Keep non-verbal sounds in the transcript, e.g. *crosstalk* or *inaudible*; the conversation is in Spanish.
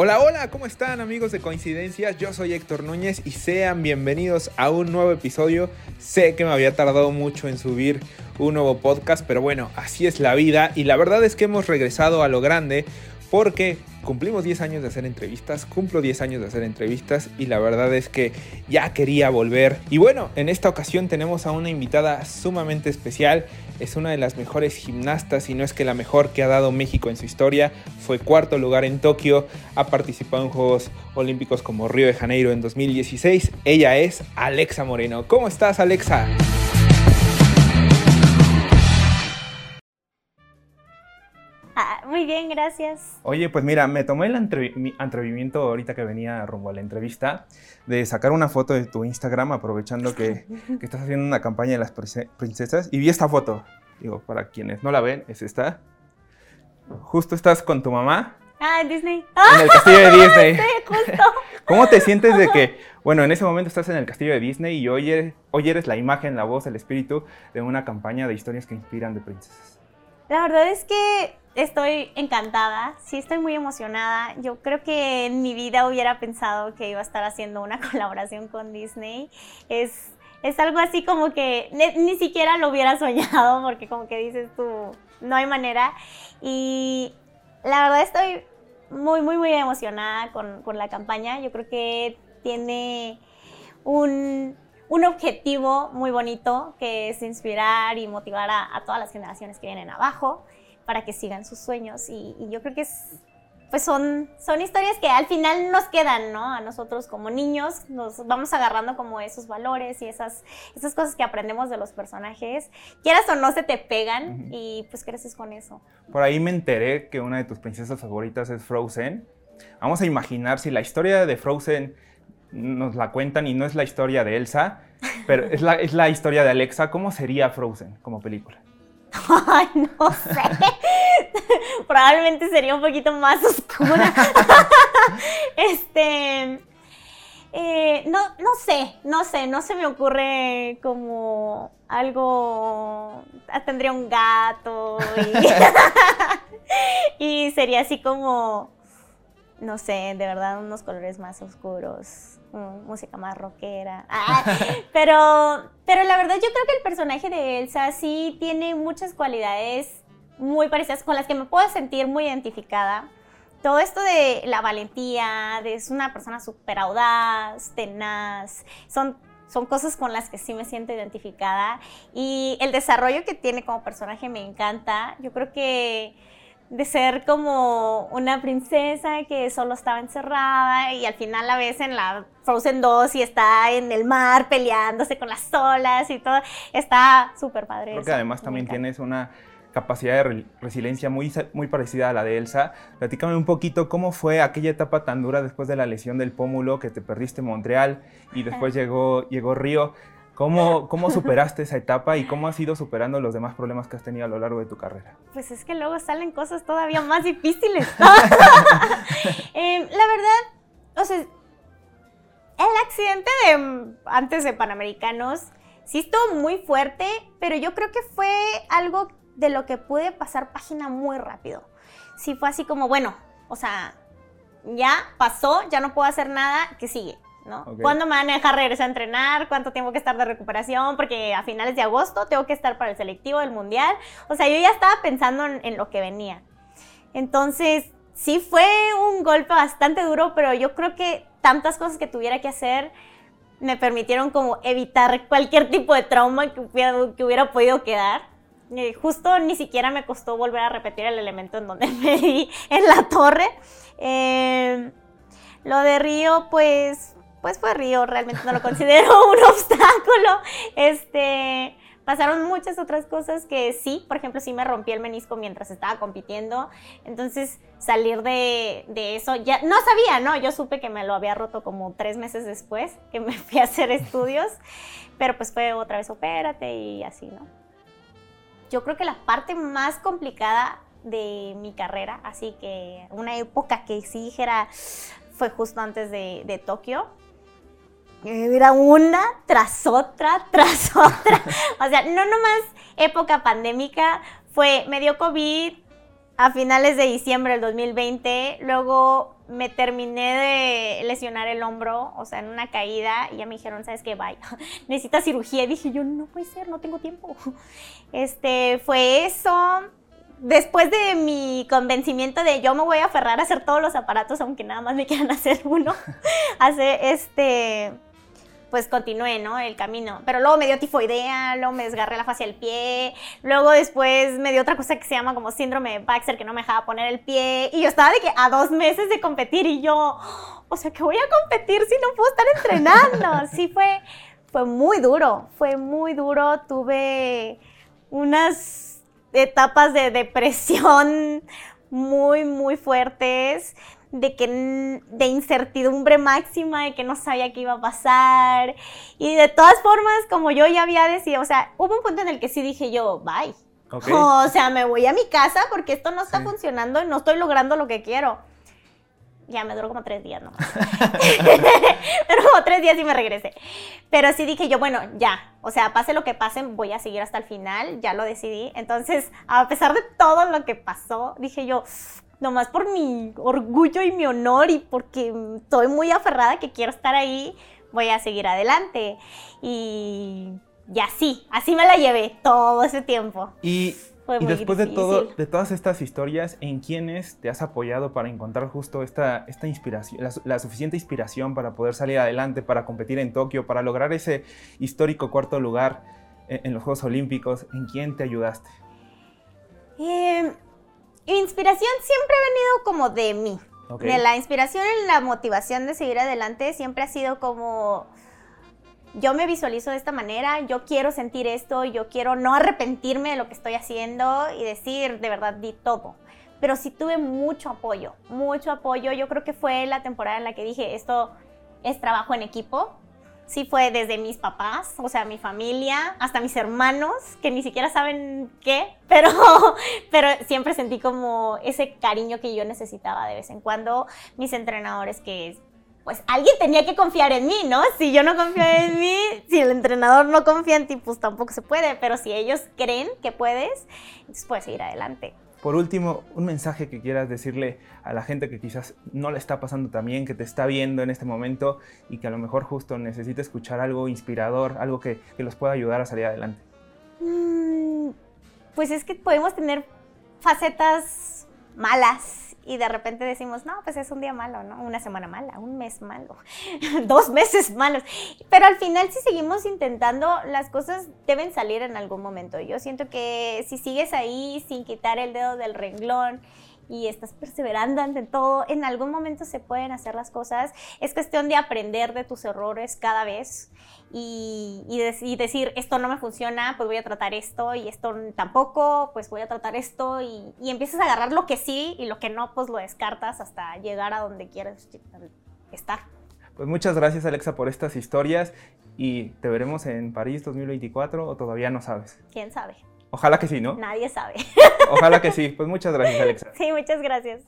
Hola, hola, ¿cómo están amigos de Coincidencias? Yo soy Héctor Núñez y sean bienvenidos a un nuevo episodio. Sé que me había tardado mucho en subir un nuevo podcast, pero bueno, así es la vida y la verdad es que hemos regresado a lo grande porque cumplimos 10 años de hacer entrevistas, cumplo 10 años de hacer entrevistas y la verdad es que ya quería volver. Y bueno, en esta ocasión tenemos a una invitada sumamente especial, es una de las mejores gimnastas y no es que la mejor que ha dado México en su historia, fue cuarto lugar en Tokio, ha participado en Juegos Olímpicos como Río de Janeiro en 2016, ella es Alexa Moreno. ¿Cómo estás Alexa? Muy bien, gracias. Oye, pues mira, me tomé el atrevimiento ahorita que venía rumbo a la entrevista de sacar una foto de tu Instagram aprovechando que, que estás haciendo una campaña de las princesas y vi esta foto. Digo, para quienes no la ven, es esta. Justo estás con tu mamá. Ah, en Disney. En el castillo de *laughs* Disney. sí, justo. *laughs* ¿Cómo te sientes de que, bueno, en ese momento estás en el castillo de Disney y hoy eres, hoy eres la imagen, la voz, el espíritu de una campaña de historias que inspiran de princesas? La verdad es que estoy encantada, sí estoy muy emocionada. Yo creo que en mi vida hubiera pensado que iba a estar haciendo una *laughs* colaboración con Disney. Es, es algo así como que ni, siquiera lo hubiera soñado *laughs* porque como que dices tú, no hay manera. Y la verdad estoy muy, muy, muy emocionada con, con la campaña. Yo creo que tiene un, un objetivo muy bonito que es inspirar y motivar a, a todas las generaciones que vienen abajo para que sigan sus sueños. Y, yo creo que es, pues son, son historias que al final nos quedan, ¿no? A nosotros como niños nos vamos agarrando como esos valores y esas, esas cosas que aprendemos de los personajes. Quieras o no, se te pegan y pues creces con eso. Por ahí me enteré que una de tus princesas favoritas es Frozen. Vamos a imaginar si la historia de Frozen nos la cuentan y no es la historia de Elsa, pero es la, es la historia de Alexa, ¿cómo sería Frozen como película? *laughs* Ay, no sé. *laughs* Probablemente sería un poquito más oscura. *laughs* este. Eh, no, no sé, no sé, no se me ocurre como algo. Ah, tendría un gato y, y sería así como. No sé, de verdad, unos colores más oscuros música más rockera. *laughs* Ah, pero, pero la verdad yo creo que el personaje de Elsa sí tiene muchas cualidades muy parecidas con las que me puedo sentir muy identificada. Todo esto de la valentía, de es una persona súper audaz, tenaz, son, son cosas con las que sí me siento identificada. Y el desarrollo que tiene como personaje me encanta. Yo creo que de ser como una princesa que solo estaba encerrada y al final la ves en la Frozen 2 y está en el mar peleándose con las olas y todo. Está súper padre. Creo que además también tienes una capacidad de resiliencia muy, muy parecida a la de Elsa. Platícame un poquito cómo fue aquella etapa tan dura después de la lesión del pómulo que te perdiste en Montreal y después llegó, llegó Río. ¿Cómo, ¿Cómo superaste esa etapa y cómo has ido superando los demás problemas que has tenido a lo largo de tu carrera? Pues es que luego salen cosas todavía más difíciles. *laughs* *laughs* Em, la verdad, o sea, el accidente de antes de Panamericanos sí estuvo muy fuerte, pero yo creo que fue algo de lo que pude pasar página muy rápido. Sí fue así como, bueno, o sea, ya pasó, ya no puedo hacer nada, ¿qué sigue? ¿Cuándo me van a dejar regresar a entrenar? ¿Cuánto tengo que estar de recuperación? Porque a finales de agosto tengo que estar para el selectivo del mundial. O sea, yo ya estaba pensando en, lo que venía. Entonces, sí fue un golpe bastante duro, pero yo creo que tantas cosas que tuviera que hacer me permitieron como evitar cualquier tipo de trauma que hubiera, podido quedar. Eh, justo ni siquiera me costó volver a repetir el elemento en donde *laughs* me di en la torre. Eh, lo de Río, pues pues fue Río, realmente no lo considero *laughs* un obstáculo. Este, pasaron muchas otras cosas que sí, por ejemplo, sí me rompí el menisco mientras estaba compitiendo. Entonces, salir de, eso, ya no sabía, ¿no? Yo supe que me lo había roto como tres meses después que me *laughs* fui a hacer estudios, pero pues fue otra vez opérate y así, ¿no? Yo creo que la parte más complicada de mi carrera, así que una época que sí dijera fue justo antes de, de Tokio, era una tras otra, *laughs* tras otra. o sea, no nomás época pandémica, fue, me dio COVID, a finales de diciembre del 2020. Luego me terminé de lesionar el hombro, o sea, en una caída, y ya me dijeron, ¿sabes qué? Vaya, *laughs* necesitas cirugía. Y dije yo, no puede ser, no tengo tiempo. *laughs* Este, fue eso. Después de mi convencimiento de yo me voy a aferrar a hacer todos los aparatos, aunque nada más me quieran hacer uno, hace este pues continué, ¿no? El camino. Pero luego me dio tifoidea, luego me desgarré la fascia del pie, luego después me dio otra cosa que se llama como síndrome de Baxter, que no me dejaba poner el pie, y yo estaba de que a dos meses de competir y yo, o sea, que voy a competir si no puedo estar entrenando. *laughs* Sí, fue, fue muy duro, fue muy duro, tuve unas etapas de depresión muy, muy fuertes de que de incertidumbre máxima, de que no sabía qué iba a pasar. Y de todas formas, como yo ya había decidido, o sea, hubo un punto en el que sí dije yo, bye. *laughs* O sea, me voy a mi casa porque esto no está funcionando y no estoy logrando lo que quiero. Ya me duró como tres días, ¿no? *laughs* *laughs* Pero como tres días y me regresé. Pero sí dije yo, bueno, ya. O sea, pase lo que pase, voy a seguir hasta el final. Ya lo decidí. Entonces, a pesar de todo lo que pasó, dije yo, nomás por mi orgullo y mi honor y porque estoy muy aferrada que quiero estar ahí, voy a seguir adelante. Y, y así, así me la llevé todo ese tiempo. Y, y después de, todo, de todas estas historias, ¿en quiénes te has apoyado para encontrar justo esta, esta inspiración, la, suficiente inspiración para poder salir adelante, para competir en Tokio, para lograr ese histórico cuarto lugar en, en los Juegos Olímpicos? ¿En quién te ayudaste? Eh, Inspiración siempre ha venido como de mí. De la inspiración y la motivación de seguir adelante siempre ha sido como yo me visualizo de esta manera, yo quiero sentir esto, yo quiero no arrepentirme de lo que estoy haciendo y decir, de verdad, di todo. Pero sí tuve mucho apoyo, mucho apoyo. Yo creo que fue la temporada en la que dije, esto es trabajo en equipo, sí fue desde mis papás, o sea, mi familia, hasta mis hermanos, que ni siquiera saben qué, pero, *laughs* pero siempre sentí como ese cariño que yo necesitaba de vez en cuando. Mis entrenadores que pues alguien tenía que confiar en mí, ¿no? Si yo no confío en *laughs* mí, si el entrenador no confía en ti, pues tampoco se puede, pero si ellos creen que puedes, entonces puedes seguir adelante. Por último, un mensaje que quieras decirle a la gente que quizás no le está pasando tan bien, que te está viendo en este momento y que a lo mejor justo necesita escuchar algo inspirador, algo que, los pueda ayudar a salir adelante. Mm, pues es que podemos tener facetas malas y de repente decimos, no, pues es un día malo, ¿no? Una semana mala, un mes malo, *laughs* dos meses malos. Pero al final si seguimos intentando, las cosas deben salir en algún momento. Yo siento que si sigues ahí sin quitar el dedo del renglón y estás perseverando ante todo, en algún momento se pueden hacer las cosas. Es cuestión de aprender de tus errores cada vez y, y, decir, esto no me funciona, pues voy a tratar esto y esto tampoco, pues voy a tratar esto y, y empiezas a agarrar lo que sí y lo que no, pues lo descartas hasta llegar a donde quieres estar. Pues muchas gracias Alexa por estas historias y te veremos en París 2024 o todavía no sabes. ¿Quién sabe? Ojalá que sí, ¿no? Nadie sabe. Ojalá que sí. *laughs* Pues muchas gracias, Alexa. Sí, muchas gracias.